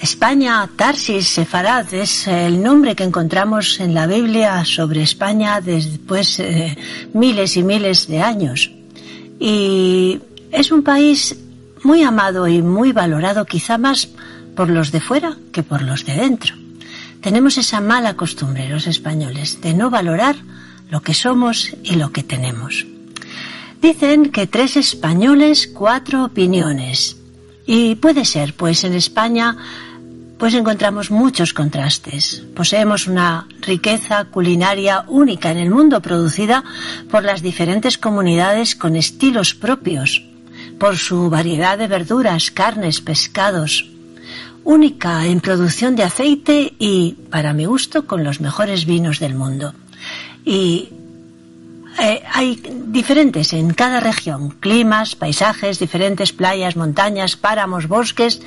España, Tarsis, Sefarad, es el nombre que encontramos en la Biblia sobre España después de miles y miles de años. Y es un país muy amado y muy valorado, quizá más por los de fuera que por los de dentro. Tenemos esa mala costumbre, los españoles, de no valorar lo que somos y lo que tenemos. Dicen que tres españoles, cuatro opiniones. Y puede ser, pues en España pues encontramos muchos contrastes. Poseemos una riqueza culinaria única en el mundo producida por las diferentes comunidades con estilos propios, por su variedad de verduras, carnes, pescados, única en producción de aceite y, para mi gusto, con los mejores vinos del mundo. Y eh, hay diferentes en cada región, climas, paisajes, diferentes playas, montañas, páramos, bosques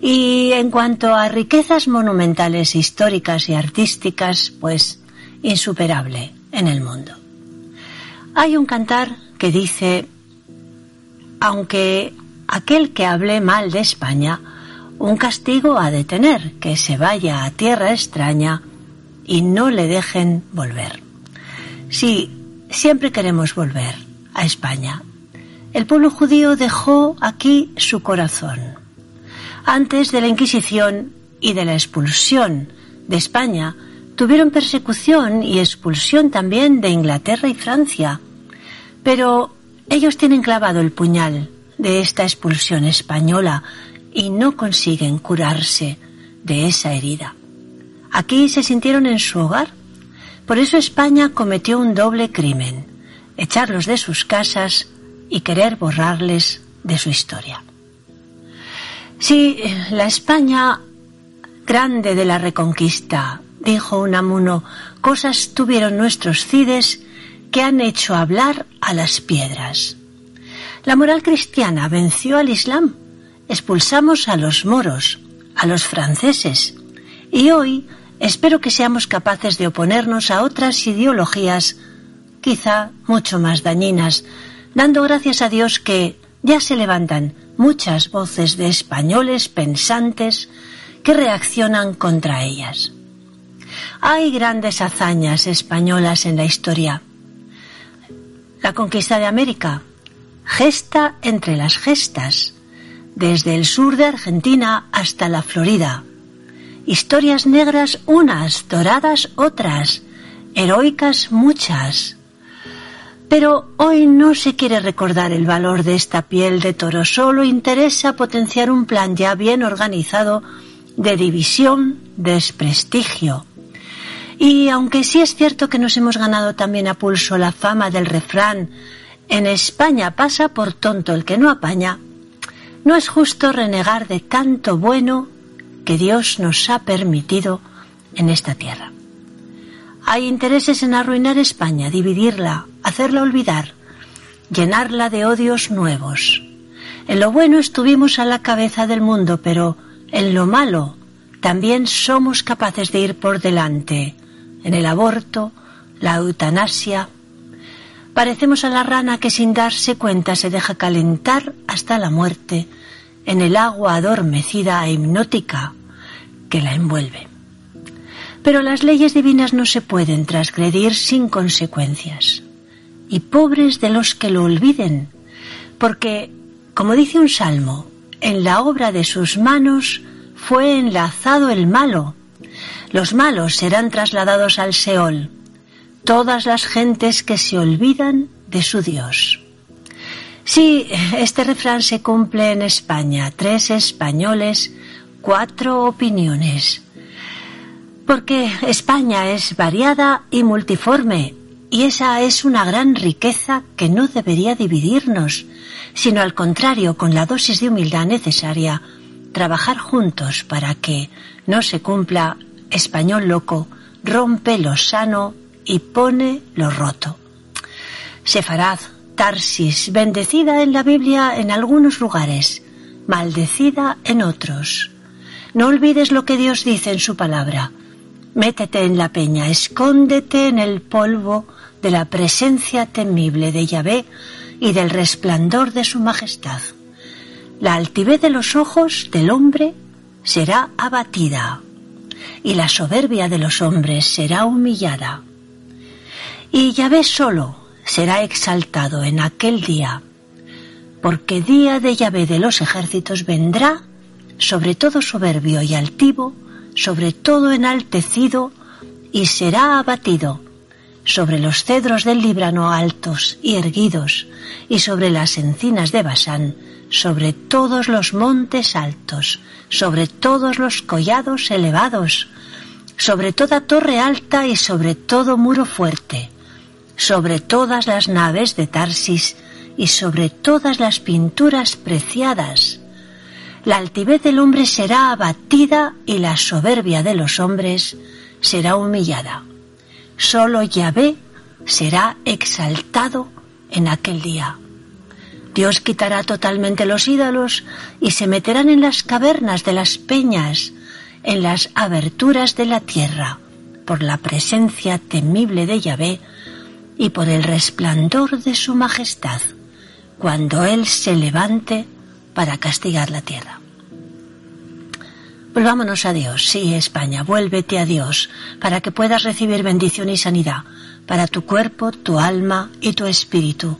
y en cuanto a riquezas monumentales, históricas y artísticas, pues insuperable en el mundo. Hay un cantar que dice, aunque aquel que hable mal de España, un castigo ha de tener, que se vaya a tierra extraña y no le dejen volver. Sí, siempre queremos volver a España. El pueblo judío dejó aquí su corazón. Antes de la Inquisición y de la expulsión de España, tuvieron persecución y expulsión también de Inglaterra y Francia. Pero ellos tienen clavado el puñal de esta expulsión española y no consiguen curarse de esa herida. Aquí se sintieron en su hogar por eso España cometió un doble crimen, echarlos de sus casas y querer borrarles de su historia. Sí, la España grande de la Reconquista, dijo Unamuno, cosas tuvieron nuestros cides que han hecho hablar a las piedras. La moral cristiana venció al Islam, expulsamos a los moros, a los franceses, y hoy espero que seamos capaces de oponernos a otras ideologías quizá mucho más dañinas, dando gracias a Dios que ya se levantan muchas voces de españoles pensantes que reaccionan contra ellas. Hay grandes hazañas españolas en la historia. La conquista de América, gesta entre las gestas, desde el sur de Argentina hasta la Florida, historias negras unas, doradas otras, heroicas muchas. Pero hoy no se quiere recordar el valor de esta piel de toro, solo interesa potenciar un plan ya bien organizado de división, desprestigio. Y aunque sí es cierto que nos hemos ganado también a pulso la fama del refrán, en España pasa por tonto el que no apaña, no es justo renegar de tanto bueno que Dios nos ha permitido en esta tierra. Hay intereses en arruinar España, dividirla, hacerla olvidar, llenarla de odios nuevos. En lo bueno estuvimos a la cabeza del mundo, pero en lo malo también somos capaces de ir por delante, en el aborto, la eutanasia. Parecemos a la rana que sin darse cuenta se deja calentar hasta la muerte en el agua adormecida e hipnótica que la envuelve. Pero las leyes divinas no se pueden transgredir sin consecuencias. Y pobres de los que lo olviden, porque, como dice un salmo, en la obra de sus manos fue enlazado el malo. Los malos serán trasladados al Seol, todas las gentes que se olvidan de su Dios. Sí, este refrán se cumple en España. Tres españoles, cuatro opiniones. Porque España es variada y multiforme, y esa es una gran riqueza que no debería dividirnos, sino al contrario, con la dosis de humildad necesaria, trabajar juntos para que no se cumpla español loco, rompe lo sano y pone lo roto. Sefarad, Tarsis, bendecida en la Biblia en algunos lugares, maldecida en otros. No olvides lo que Dios dice en su palabra. Métete en la peña, escóndete en el polvo de la presencia temible de Yahvé y del resplandor de su majestad. La altivez de los ojos del hombre será abatida y la soberbia de los hombres será humillada. Y Yahvé solo será exaltado en aquel día, porque día de Yahvé de los ejércitos vendrá sobre todo soberbio y altivo, sobre todo enaltecido, y será abatido sobre los cedros del Líbrano altos y erguidos, y sobre las encinas de Basán, sobre todos los montes altos, sobre todos los collados elevados, sobre toda torre alta y sobre todo muro fuerte, sobre todas las naves de Tarsis y sobre todas las pinturas preciadas. La altivez del hombre será abatida y la soberbia de los hombres será humillada. Solo Yahvé será exaltado en aquel día. Dios quitará totalmente los ídolos y se meterán en las cavernas de las peñas, en las aberturas de la tierra, por la presencia temible de Yahvé y por el resplandor de su majestad, cuando Él se levante para castigar la tierra. Volvámonos a Dios, sí, España, vuélvete a Dios, para que puedas recibir bendición y sanidad para tu cuerpo, tu alma y tu espíritu,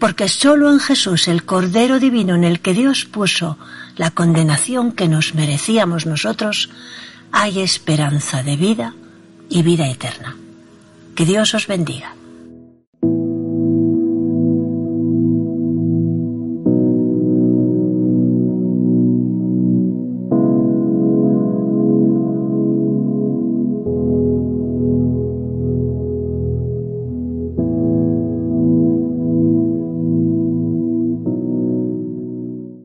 porque solo en Jesús, el Cordero Divino en el que Dios puso la condenación que nos merecíamos nosotros, hay esperanza de vida y vida eterna. Que Dios os bendiga.